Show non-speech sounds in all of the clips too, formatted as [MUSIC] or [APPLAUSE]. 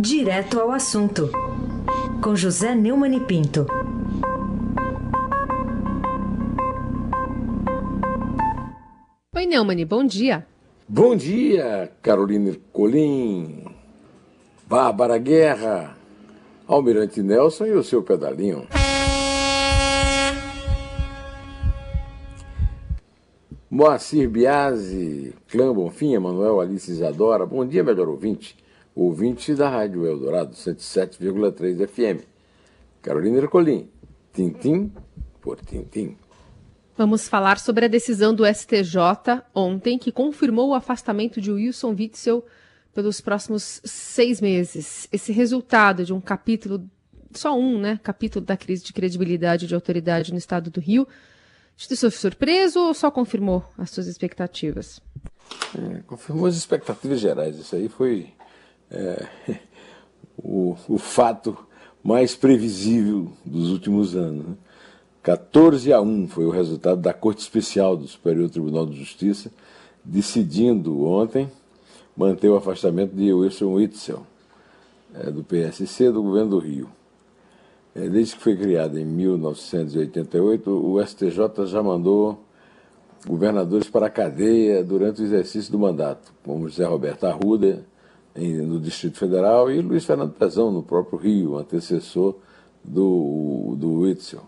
Direto ao assunto, com José Neumann e Pinto. Oi, Neumann, bom dia. Bom dia, Carolina Colim, Bárbara Guerra, Almirante Nelson e o seu pedalinho. Moacir Biasi, Clã Bonfim, Emanuel Alice Isadora, bom dia, melhor ouvinte, ouvinte da Rádio Eldorado 107,3 FM. Carolina Ercolim, tintim por tintim. Vamos falar sobre a decisão do STJ ontem, que confirmou o afastamento de Wilson Witzel pelos próximos seis meses. Esse resultado de um capítulo, só um, né? Capítulo da crise de credibilidade de autoridade no estado do Rio, te deixou surpreso ou só confirmou as suas expectativas? É, confirmou as expectativas gerais. Isso aí foi é, [LAUGHS] o, o, fato mais previsível dos últimos anos. Né? 14 a 1 foi o resultado da Corte Especial do Superior Tribunal de Justiça, decidindo ontem manter o afastamento de Wilson Witzel, é, do PSC do governo do Rio. É, desde que foi criado em 1988, o STJ já mandou governadores para a cadeia durante o exercício do mandato, como José Roberto Arruda, no Distrito Federal, e Luiz Fernando Pezão, no próprio Rio, antecessor do, do Witzel.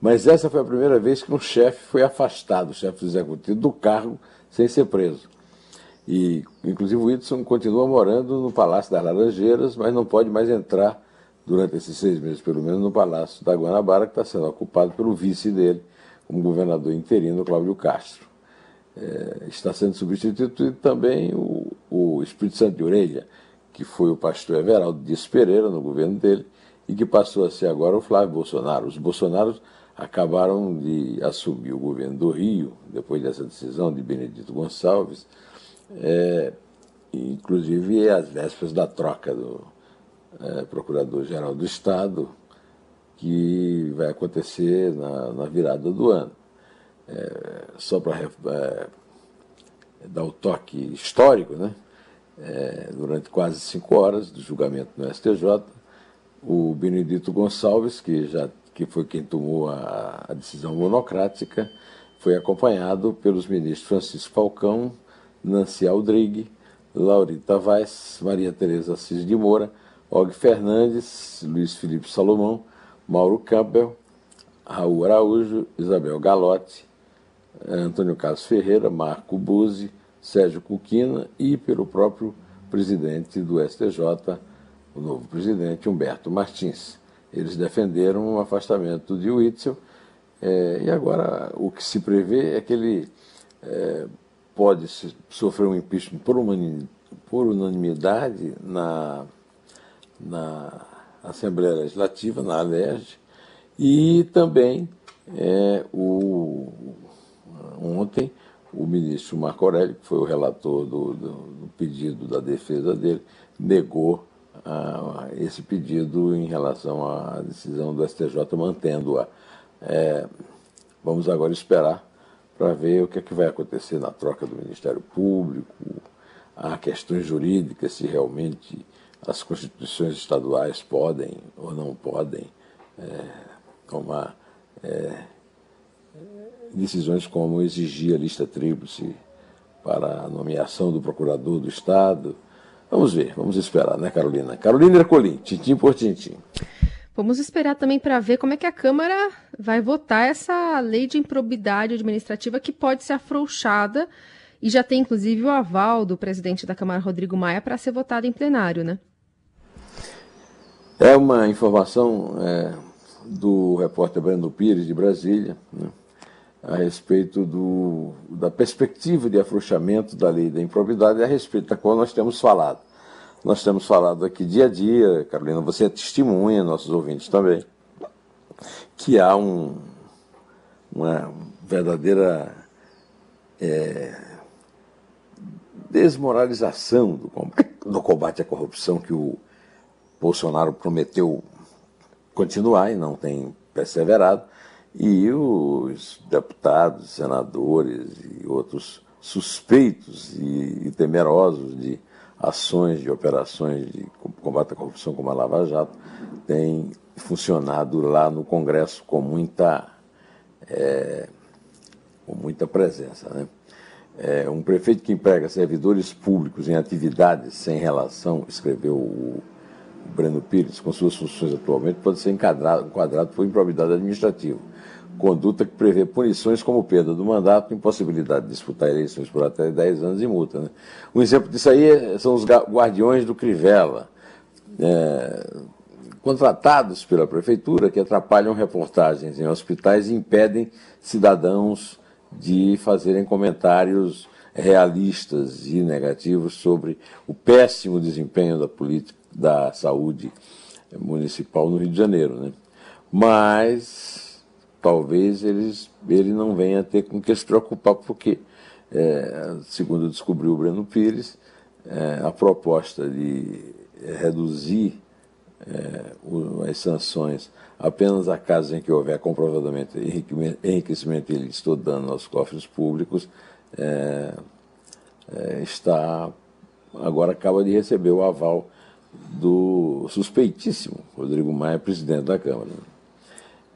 Mas essa foi a primeira vez que um chefe foi afastado, o chefe executivo, do cargo sem ser preso. E, inclusive, o Whitson continua morando no Palácio das Laranjeiras, mas não pode mais entrar durante esses seis meses, pelo menos, no Palácio da Guanabara, que está sendo ocupado pelo vice dele, como governador interino, Cláudio Castro. É, está sendo substituído também o, o Espírito Santo de Orelha, que foi o pastor Everaldo Dias Pereira no governo dele, e que passou a ser agora o Flávio Bolsonaro. Os Bolsonaros acabaram de assumir o governo do Rio, depois dessa decisão de Benedito Gonçalves, é, inclusive às vésperas da troca do, é, Procurador-Geral do Estado, que vai acontecer na, na virada do ano. É, só para é, dar o toque histórico, né? É, durante quase cinco horas do julgamento no STJ, o Benedito Gonçalves, que já que foi quem tomou a, a decisão monocrática, foi acompanhado pelos ministros Francisco Falcão, Nancy Aldrigue, Laurita Vaz, Maria Tereza Assis de Moura, Og Fernandes, Luiz Felipe Salomão, Mauro Campbell, Raul Araújo, Isabel Galotti, Antônio Carlos Ferreira, Marco Buzzi, Sérgio Cuquina e pelo próprio presidente do STJ, o novo presidente, Humberto Martins. Eles defenderam o afastamento de Witzel é, e agora o que se prevê é que ele é, pode sofrer um impeachment por, por unanimidade na na Assembleia Legislativa, na ALERJ, e também é, o, ontem o ministro Marco Aurélio, que foi o relator do, do, do pedido da defesa dele, negou ah, esse pedido em relação à decisão do STJ, mantendo-a. É, vamos agora esperar para ver o que, é que vai acontecer na troca do Ministério Público, há questões jurídicas, se realmente as constituições estaduais podem ou não podem é, tomar é, decisões como exigir a lista tríplice para a nomeação do procurador do Estado. Vamos ver, vamos esperar, né, Carolina? Carolina Ercolim, tintim por tintim. Vamos esperar também para ver como é que a Câmara vai votar essa lei de improbidade administrativa que pode ser afrouxada e já tem inclusive o aval do presidente da Câmara, Rodrigo Maia, para ser votada em plenário, né? É uma informação é, do repórter Brando Pires, de Brasília, né, a respeito do, da perspectiva de afrouxamento da lei da improbidade, a respeito da qual nós temos falado. Nós temos falado aqui dia a dia, Carolina, você é testemunha, nossos ouvintes também, que há um, uma verdadeira é, desmoralização do, do combate à corrupção que o Bolsonaro prometeu continuar e não tem perseverado, e os deputados, senadores e outros suspeitos e, e temerosos de ações, de operações de combate à corrupção como a Lava Jato tem funcionado lá no Congresso com muita, é, com muita presença. Né? É, um prefeito que emprega servidores públicos em atividades sem relação, escreveu o Breno Pires, com suas funções atualmente, pode ser enquadrado, enquadrado por improbidade administrativa conduta que prevê punições como perda do mandato, impossibilidade de disputar eleições por até 10 anos e multa. Né? Um exemplo disso aí são os guardiões do Crivella, é, contratados pela prefeitura, que atrapalham reportagens em hospitais e impedem cidadãos de fazerem comentários realistas e negativos sobre o péssimo desempenho da política da saúde municipal no Rio de Janeiro. Né? Mas talvez eles, ele não venha ter com que se preocupar, porque, é, segundo descobriu o Breno Pires, é, a proposta de reduzir é, as sanções apenas a casos em que houver comprovadamente enriquecimento ilícito ou dano aos cofres públicos é, é, está agora acaba de receber o aval do suspeitíssimo Rodrigo Maia, presidente da Câmara.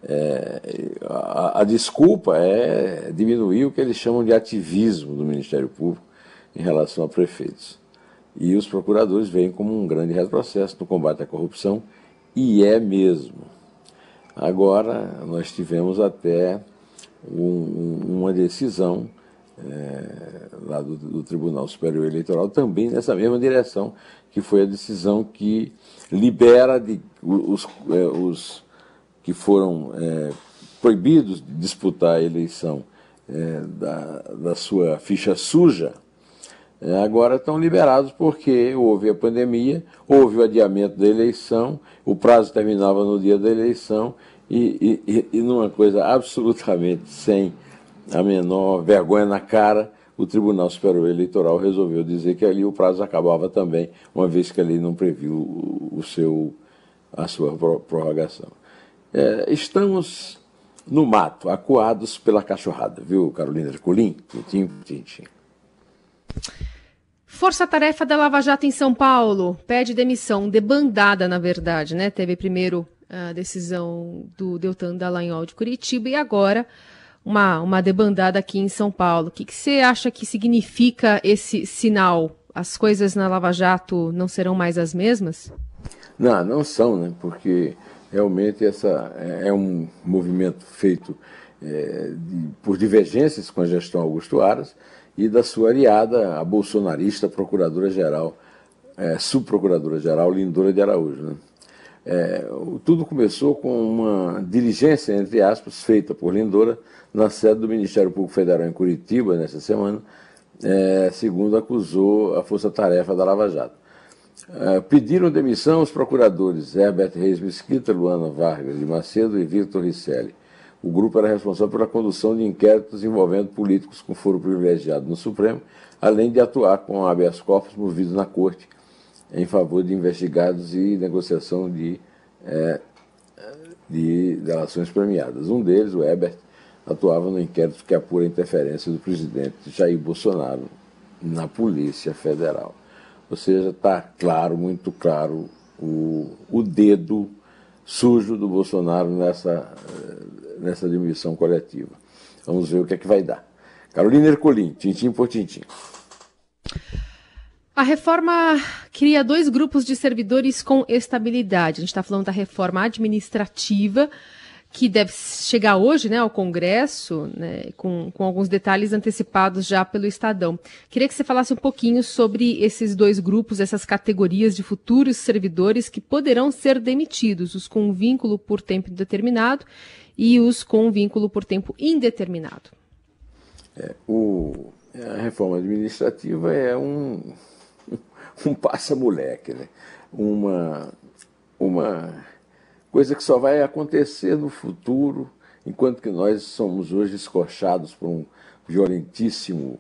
É, a, a, desculpa é diminuir o que eles chamam de ativismo do Ministério Público em relação a prefeitos. E os procuradores veem como um grande retrocesso no combate à corrupção, e é mesmo. Agora, nós tivemos até um, uma decisão é, lá do, do, Tribunal Superior Eleitoral também nessa mesma direção, que foi a decisão que libera de, os, é, os que foram é, proibidos de disputar a eleição é, da, da sua ficha suja, é, agora estão liberados porque houve a pandemia, houve o adiamento da eleição, o prazo terminava no dia da eleição e, e, e numa coisa absolutamente sem a menor vergonha na cara, o Tribunal Superior Eleitoral resolveu dizer que ali o prazo acabava também, uma vez que ali não previu o seu, a sua prorrogação. É, estamos no mato, acuados pela cachorrada, viu, Carolina Colim? Tintim, tintim. Força-tarefa da Lava Jato em São Paulo pede demissão, debandada, na verdade, né? Teve primeiro a decisão do Deltan Dallagnol de Curitiba e agora uma, uma debandada aqui em São Paulo. O que, que você acha que significa esse sinal? As coisas na Lava Jato não serão mais as mesmas? Não, não são, né? Porque realmente essa é, é um movimento feito é, de, por divergências com a gestão Augusto Aras e da sua aliada, a bolsonarista procuradora-geral, é, subprocuradora-geral Lindora de Araújo. Né? É, tudo começou com uma diligência, entre aspas, feita por Lindora na sede do Ministério Público Federal em Curitiba, nessa semana, é, segundo acusou a Força Tarefa da Lava Jato. Uh, pediram demissão os procuradores Herbert Reis Mesquita, Luana Vargas de Macedo e Victor Risselli. O grupo era responsável pela condução de inquéritos envolvendo políticos com foro privilegiado no Supremo, além de atuar com habeas corpus movidos na Corte em favor de investigados e negociação de, é, de delações premiadas. Um deles, o Herbert, atuava no inquérito que apura a interferência do presidente Jair Bolsonaro na Polícia Federal. Ou seja, está claro, muito claro, o, o dedo sujo do Bolsonaro nessa, eh, nessa demissão coletiva. Vamos ver o que é que vai dar. Carolina Ercolim, tintim por tintim. A reforma cria dois grupos de servidores com estabilidade. A gente está falando da reforma administrativa que deve chegar hoje né, ao Congresso, né, com, com alguns detalhes antecipados já pelo Estadão. Queria que você falasse um pouquinho sobre esses dois grupos, essas categorias de futuros servidores que poderão ser demitidos, os com vínculo por tempo determinado e os com vínculo por tempo indeterminado. É, o, a reforma administrativa é um, [LAUGHS] um passa-moleque, né? uma, uma coisa que só vai acontecer no futuro, enquanto que nós somos hoje escorchados por um violentíssimo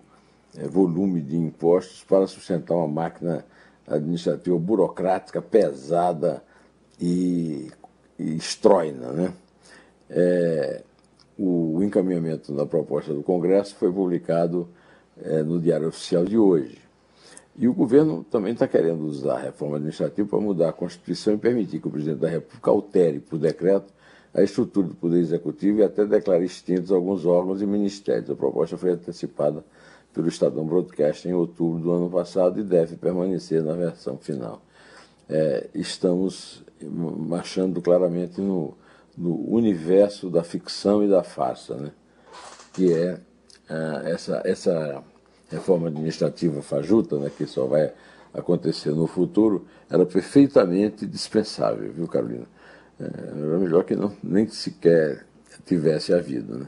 é, volume de impostos para sustentar uma máquina administrativa burocrática pesada e, e estroina. Né? É, o encaminhamento da proposta do Congresso foi publicado é, no Diário Oficial de hoje. E o governo também está querendo usar a reforma administrativa para mudar a Constituição e permitir que o presidente da República altere por decreto a estrutura do Poder Executivo e até declare extintos alguns órgãos e ministérios. A proposta foi antecipada pelo Estadão Broadcast em outubro do ano passado e deve permanecer na versão final. É, estamos marchando claramente no, no, universo da ficção e da farsa, né? que é ah, essa, essa reforma administrativa fajuta, né, que só vai acontecer no futuro, era perfeitamente dispensável, viu, Carolina? É, era melhor que não, nem sequer tivesse havido. Né?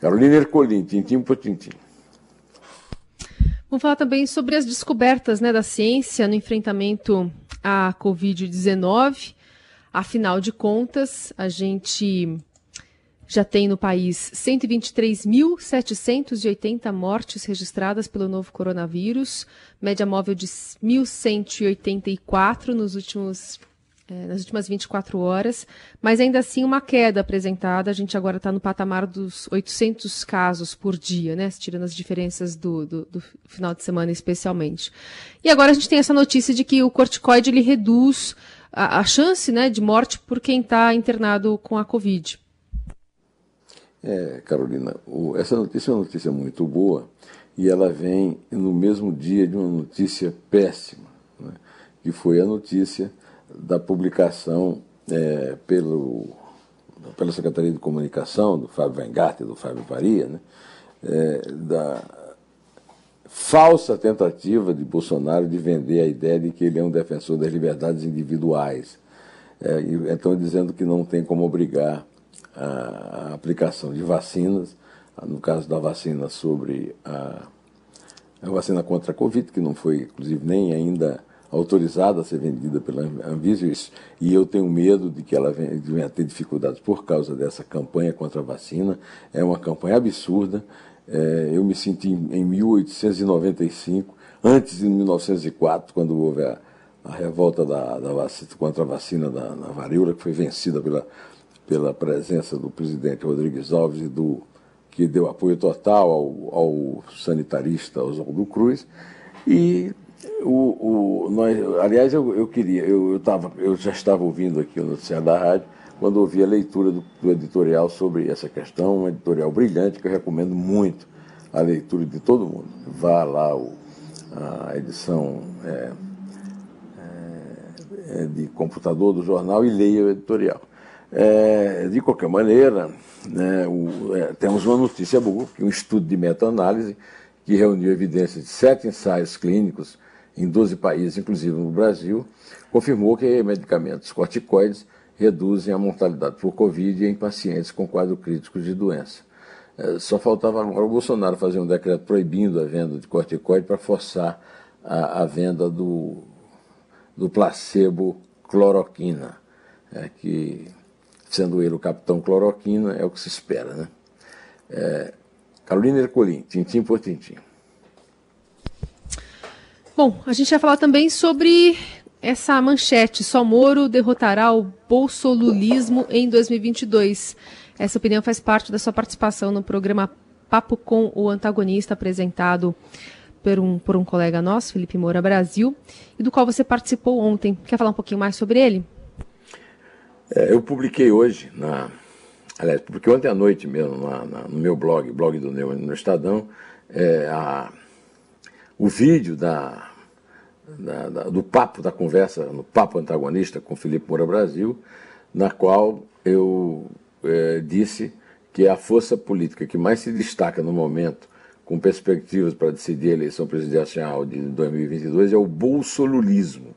Carolina Ercolim, tintim por tintim. Vamos falar também sobre as descobertas né, da ciência no enfrentamento à Covid-19. Afinal de contas, a gente já tem no país 123.780 mortes registradas pelo novo coronavírus, média móvel de 1.184 nos últimos é, nas últimas 24 horas, mas ainda assim uma queda apresentada. A gente agora está no patamar dos 800 casos por dia, né? Tirando as diferenças do, do, do, final de semana, especialmente. E agora a gente tem essa notícia de que o corticoide ele reduz a, a chance né, de morte por quem está internado com a Covid. É, Carolina, o, essa notícia é uma notícia muito boa e ela vem no mesmo dia de uma notícia péssima, né, que foi a notícia da publicação é, pelo, pela Secretaria de Comunicação, do Fábio Weingarten e do Fábio Faria, né, é, da falsa tentativa de Bolsonaro de vender a ideia de que ele é um defensor das liberdades individuais. É, então, dizendo que não tem como obrigar a aplicação de vacinas, no caso da vacina sobre a, a vacina contra a Covid, que não foi, inclusive, nem ainda autorizada a ser vendida pela Anvisa, e eu tenho medo de que ela venha a ter dificuldades por causa dessa campanha contra a vacina. É uma campanha absurda. É, eu me senti em 1895, antes de 1904, quando houve a, a revolta da, da vacina, contra a vacina da, da varíola, que foi vencida pela pela presença do presidente Rodrigues Alves e do que deu apoio total ao, ao sanitarista Oswaldo Cruz. E o, o, nós, aliás, eu, eu queria, eu, eu, tava, eu já estava ouvindo aqui o noticiário da rádio, quando ouvi a leitura do, do, editorial sobre essa questão, um editorial brilhante que eu recomendo muito a leitura de todo mundo. Vá lá o, a edição é, é, de computador do jornal e leia o editorial. É, de qualquer maneira, né, o, é, temos uma notícia boa, que um estudo de meta-análise que reuniu evidências de sete ensaios clínicos em 12 países, inclusive no Brasil, confirmou que medicamentos corticoides reduzem a mortalidade por Covid em pacientes com quadro crítico de doença. É, só faltava agora o Bolsonaro fazer um decreto proibindo a venda de corticoide para forçar a, a, venda do, do placebo cloroquina, é, que sendo ele o capitão cloroquina, é o que se espera. Né? É, Carolina Ercolim, tintim por tintim. Bom, a gente vai falar também sobre essa manchete. Só Moro derrotará o bolsolulismo em 2022. Essa opinião faz parte da sua participação no programa Papo com o Antagonista, apresentado por um, por um colega nosso, Felipe Moura Brasil, e do qual você participou ontem. Quer falar um pouquinho mais sobre ele? É, eu publiquei hoje, na, aliás, publiquei ontem à noite mesmo, na, na, no meu blog, blog do Neu, no Estadão, é, a, o vídeo da, da, da, do papo, da conversa, no papo antagonista com Felipe Moura Brasil, na qual eu é, disse que a força política que mais se destaca no momento, com perspectivas para decidir a eleição presidencial de 2022, é o bolsolulismo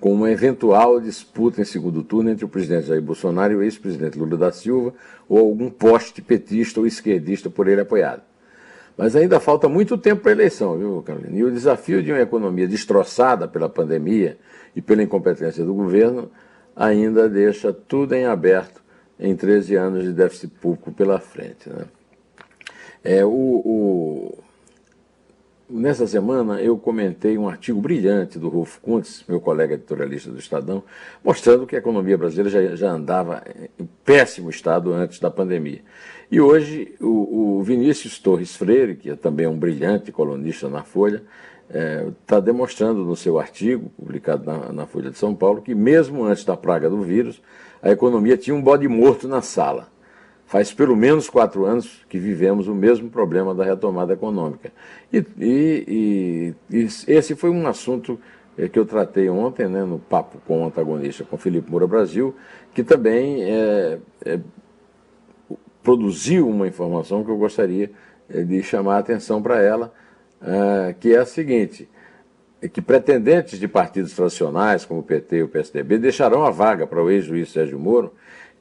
com uma eventual disputa em segundo turno entre o presidente Jair Bolsonaro e o ex-presidente Lula da Silva, ou algum poste petista ou esquerdista por ele apoiado. Mas ainda falta muito tempo para a eleição, viu, Carolina? E o desafio de uma economia destroçada pela pandemia e pela incompetência do governo ainda deixa tudo em aberto em 13 anos de déficit público pela frente. Né? É, o, o Nessa semana eu comentei um artigo brilhante do Rolf Kuntz, meu colega editorialista do Estadão, mostrando que a economia brasileira já, já andava em péssimo estado antes da pandemia. E hoje o, o Vinícius Torres Freire, que é também um brilhante colunista na Folha, está é, demonstrando no seu artigo, publicado na, na, Folha de São Paulo, que mesmo antes da praga do vírus, a economia tinha um bode morto na sala. Faz pelo menos quatro anos que vivemos o mesmo problema da retomada econômica. E, e, e, esse foi um assunto é, que eu tratei ontem, né, no papo com o antagonista, com Felipe Moura Brasil, que também é, é, produziu uma informação que eu gostaria de chamar a atenção para ela, que é a seguinte: é que pretendentes de partidos tradicionais, como o PT e o PSDB, deixarão a vaga para o ex-juiz Sérgio Moro,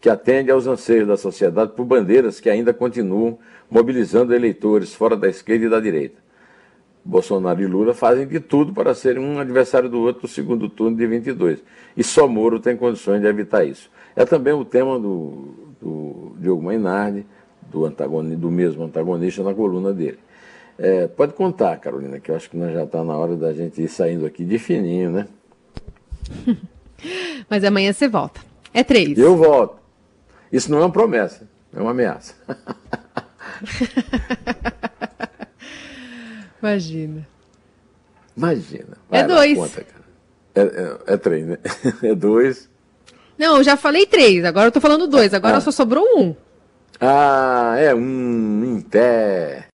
que atende aos anseios da sociedade por bandeiras que ainda continuam mobilizando eleitores fora da esquerda e da direita. Bolsonaro e Lula fazem de tudo para serem um adversário do outro no segundo turno de 22. E só Moro tem condições de evitar isso. É também o tema do, do Diogo Mainardi, do, do mesmo antagonista, na coluna dele. É, pode contar, Carolina, que eu acho que nós já está na hora da gente ir saindo aqui de fininho, né? [LAUGHS] Mas amanhã você volta. É três. Eu volto. Isso não é uma promessa, é uma ameaça. [LAUGHS] Imagina. Imagina. Vai é dois. Conta, é, é, é, três, né? [LAUGHS] É dois. Não, eu já falei três, agora eu tô falando dois, agora ah. só sobrou um. Ah, é um em pé.